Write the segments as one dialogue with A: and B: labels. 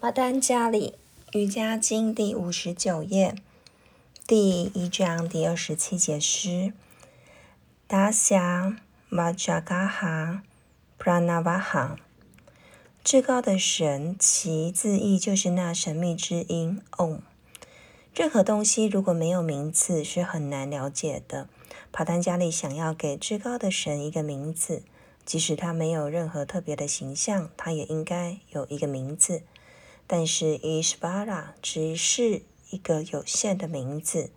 A: 巴丹加里瑜伽经第五十九页，第一章第二十七节诗：达夏玛扎嘎哈普拉纳瓦哈。至高的神，其字义就是那神秘之音。嗡。任何东西如果没有名字，是很难了解的。帕丹加里想要给至高的神一个名字，即使他没有任何特别的形象，他也应该有一个名字。但是伊什巴拉只是一个有限的名字，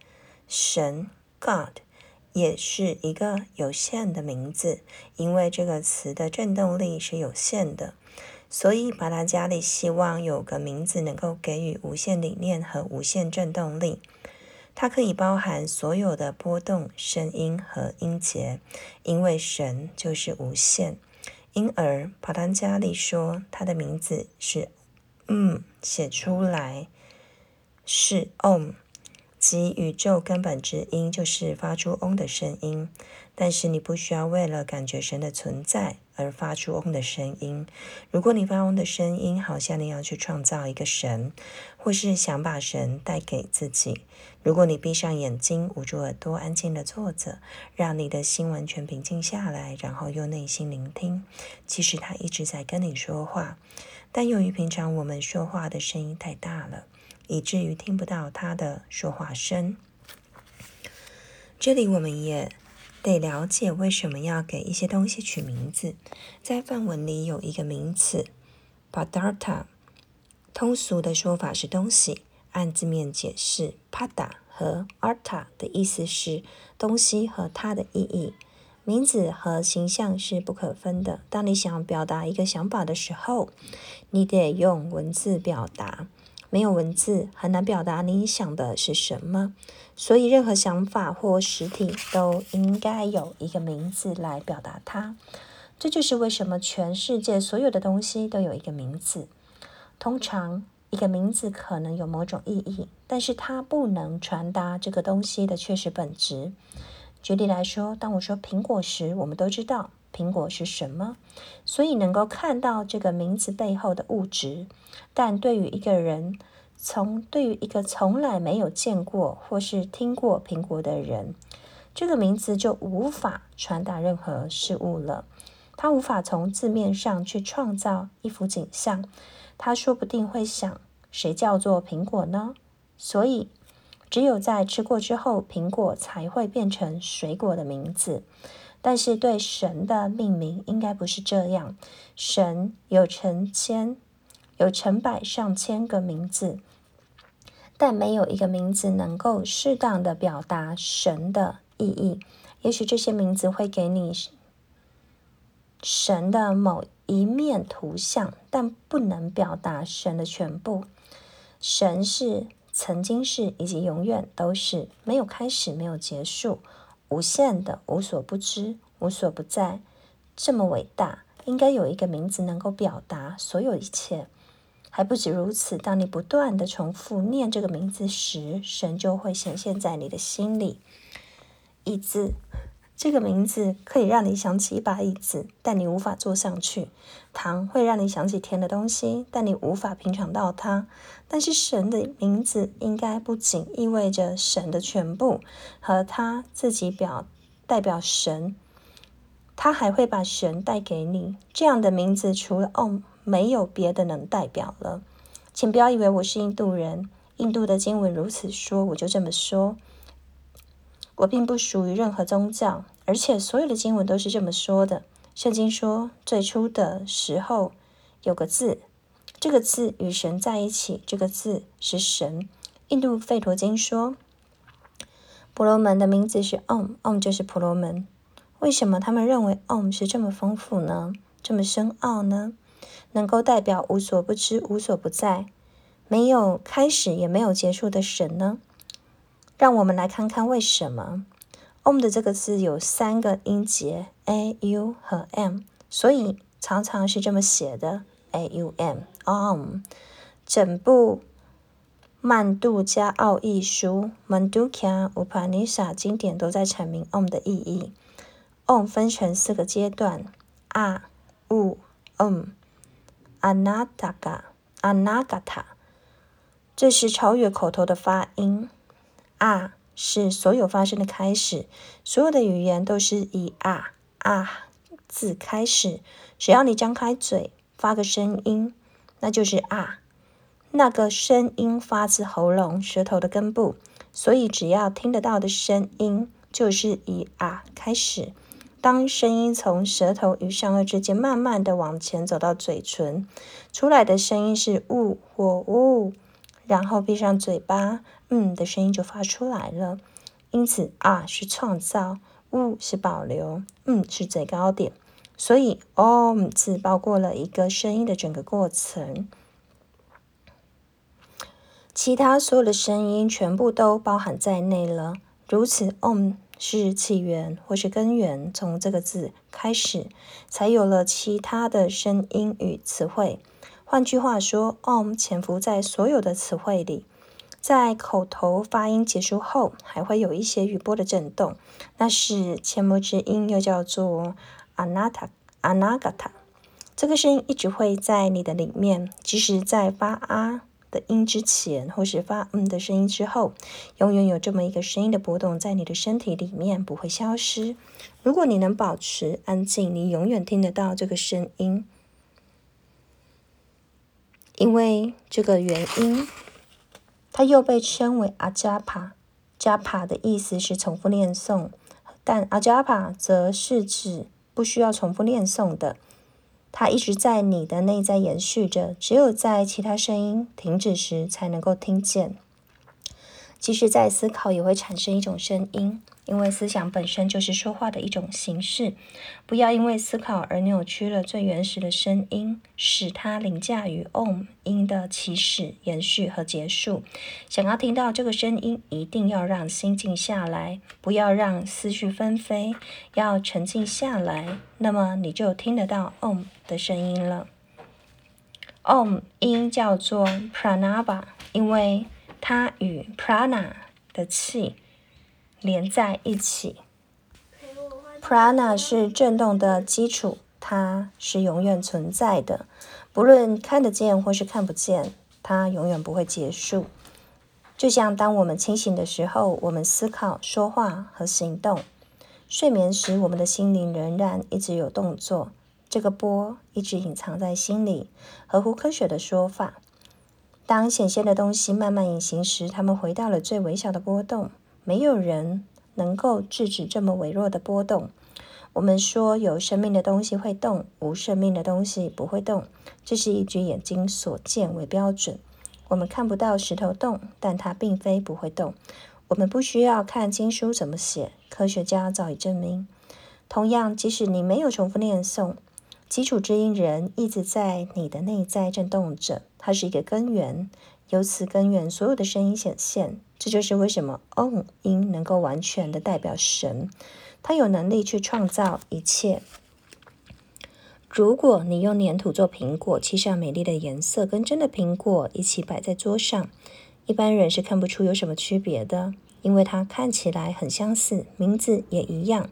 A: 神 God 也是一个有限的名字，因为这个词的振动力是有限的，所以巴拉加里希望有个名字能够给予无限理念和无限振动力，它可以包含所有的波动、声音和音节，因为神就是无限，因而帕拉加里说他的名字是。嗯，写出来是 Om，即宇宙根本之音，就是发出 Om 的声音。但是你不需要为了感觉神的存在而发出嗡的声音。如果你发嗡的声音，好像你要去创造一个神，或是想把神带给自己。如果你闭上眼睛，捂住耳朵，安静的坐着，让你的心完全平静下来，然后用内心聆听，其实他一直在跟你说话。但由于平常我们说话的声音太大了，以至于听不到他的说话声。这里我们也得了解为什么要给一些东西取名字。在范文里有一个名词 “padarta”，通俗的说法是东西。按字面解释，“pada” 和 “arta” 的意思是东西和它的意义。名字和形象是不可分的。当你想表达一个想法的时候，你得用文字表达。没有文字，很难表达你想的是什么。所以，任何想法或实体都应该有一个名字来表达它。这就是为什么全世界所有的东西都有一个名字。通常，一个名字可能有某种意义，但是它不能传达这个东西的确实本质。举例来说，当我说苹果时，我们都知道苹果是什么，所以能够看到这个名字背后的物质。但对于一个人，从对于一个从来没有见过或是听过苹果的人，这个名字就无法传达任何事物了。他无法从字面上去创造一幅景象。他说不定会想：谁叫做苹果呢？所以。只有在吃过之后，苹果才会变成水果的名字。但是对神的命名应该不是这样。神有成千、有成百上千个名字，但没有一个名字能够适当的表达神的意义。也许这些名字会给你神的某一面图像，但不能表达神的全部。神是。曾经是，以及永远都是没有开始、没有结束、无限的、无所不知、无所不在，这么伟大，应该有一个名字能够表达所有一切。还不止如此，当你不断的重复念这个名字时，神就会显现在你的心里。一字。这个名字可以让你想起一把椅子，但你无法坐上去；糖会让你想起甜的东西，但你无法品尝到它。但是神的名字应该不仅意味着神的全部和他自己表代表神，他还会把神带给你。这样的名字除了 Om，没有别的能代表了。请不要以为我是印度人，印度的经文如此说，我就这么说。我并不属于任何宗教，而且所有的经文都是这么说的。圣经说，最初的时候有个字，这个字与神在一起，这个字是神。印度吠陀经说，婆罗门的名字是 Om，Om 就是婆罗门。为什么他们认为 Om 是这么丰富呢？这么深奥呢？能够代表无所不知、无所不在、没有开始也没有结束的神呢？让我们来看看为什么 “om” 的这个字有三个音节 a、u 和 m，所以常常是这么写的 a、u、m，om。整部曼杜加奥义书 （Mandukya upanisha 经典都在阐明 “om” 的意义。om 分成四个阶段：a、u、om、anataka Anagata，这是超越口头的发音。啊是所有发声的开始，所有的语言都是以啊啊字开始。只要你张开嘴发个声音，那就是啊。那个声音发自喉咙、舌头的根部，所以只要听得到的声音，就是以啊开始。当声音从舌头与上颚之间慢慢的往前走到嘴唇，出来的声音是呜或呜，然后闭上嘴巴，嗯的声音就发出来了。因此啊是创造，呜是保留，嗯是最高点。所以 om 字包括了一个声音的整个过程，其他所有的声音全部都包含在内了。如此，om。是起源或是根源，从这个字开始，才有了其他的声音与词汇。换句话说，om 潜伏在所有的词汇里，在口头发音结束后，还会有一些语波的震动，那是前模之音，又叫做 anata anagata。这个声音一直会在你的里面，即使在发啊。的音之前，或是发嗯的声音之后，永远有这么一个声音的波动在你的身体里面，不会消失。如果你能保持安静，你永远听得到这个声音。因为这个原因，它又被称为阿加帕。加帕的意思是重复念诵，但阿加帕则是指不需要重复念诵的。它一直在你的内在延续着，只有在其他声音停止时才能够听见。即使在思考，也会产生一种声音。因为思想本身就是说话的一种形式，不要因为思考而扭曲了最原始的声音，使它凌驾于 om 音的起始、延续和结束。想要听到这个声音，一定要让心静下来，不要让思绪纷飞，要沉静下来，那么你就听得到 om 的声音了。om 音叫做 pranava，因为它与 prana 的气。连在一起，prana 是振动的基础，它是永远存在的，不论看得见或是看不见，它永远不会结束。就像当我们清醒的时候，我们思考、说话和行动；睡眠时，我们的心灵仍然一直有动作，这个波一直隐藏在心里。合乎科学的说法，当显现的东西慢慢隐形时，它们回到了最微小的波动。没有人能够制止这么微弱的波动。我们说有生命的东西会动，无生命的东西不会动，这是以举眼睛所见为标准。我们看不到石头动，但它并非不会动。我们不需要看经书怎么写，科学家早已证明。同样，即使你没有重复念诵，基础之音人一直在你的内在震动着，它是一个根源，由此根源所有的声音显现。这就是为什么 “om” 音能够完全的代表神，它有能力去创造一切。如果你用粘土做苹果，漆上美丽的颜色，跟真的苹果一起摆在桌上，一般人是看不出有什么区别的，因为它看起来很相似，名字也一样。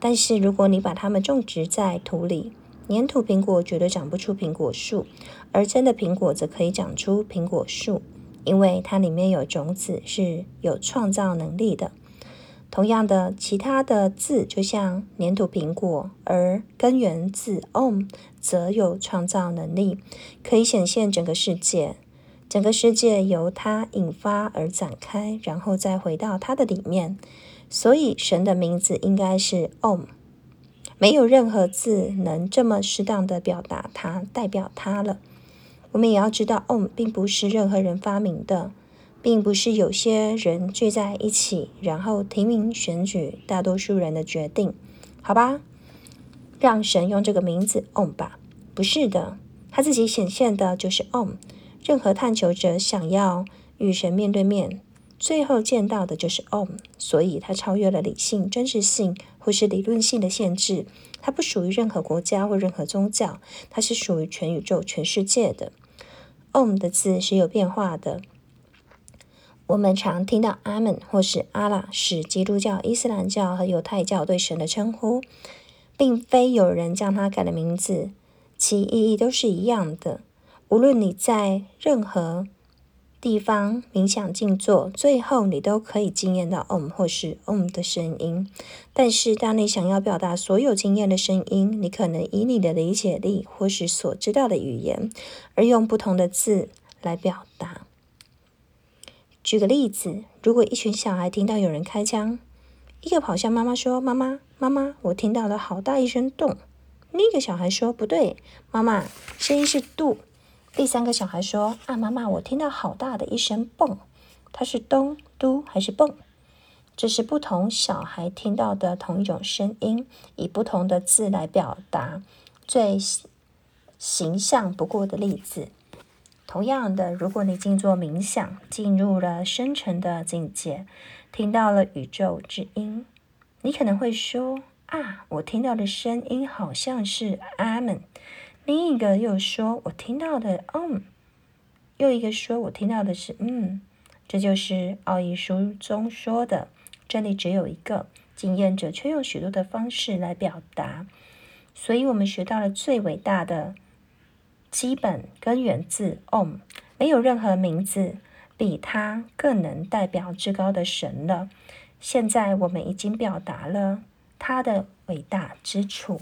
A: 但是如果你把它们种植在土里，粘土苹果绝对长不出苹果树，而真的苹果则可以长出苹果树。因为它里面有种子，是有创造能力的。同样的，其他的字就像粘土苹果，而根源字 om 则有创造能力，可以显现整个世界。整个世界由它引发而展开，然后再回到它的里面。所以神的名字应该是 om。没有任何字能这么适当的表达它，代表它了。我们也要知道，om 并不是任何人发明的，并不是有些人聚在一起，然后提名选举大多数人的决定，好吧？让神用这个名字 om 吧，不是的，他自己显现的就是 om。任何探求者想要与神面对面，最后见到的就是 om，所以它超越了理性、真实性或是理论性的限制。它不属于任何国家或任何宗教，它是属于全宇宙、全世界的。om 的字是有变化的。我们常听到阿门或是阿拉，是基督教、伊斯兰教和犹太教对神的称呼，并非有人将它改了名字，其意义都是一样的。无论你在任何地方冥想静坐，最后你都可以经验到 Om 或是 Om 的声音。但是，当你想要表达所有经验的声音，你可能以你的理解力或是所知道的语言，而用不同的字来表达。举个例子，如果一群小孩听到有人开枪，一个跑向妈妈说：“妈妈，妈妈，我听到了好大一声咚。”另一个小孩说：“不对，妈妈，声音是度。”第三个小孩说：“啊，妈妈，我听到好大的一声蹦，它是咚嘟还是蹦？”这是不同小孩听到的同一种声音，以不同的字来表达，最形象不过的例子。同样的，如果你静坐冥想，进入了深沉的境界，听到了宇宙之音，你可能会说：“啊，我听到的声音好像是阿门。”另一个又说：“我听到的，嗯。”又一个说：“我听到的是，嗯。”这就是奥义书中说的，真理只有一个，经验者却用许多的方式来表达。所以，我们学到了最伟大的基本根源字 “om”，没有任何名字比它更能代表至高的神了。现在，我们已经表达了它的伟大之处。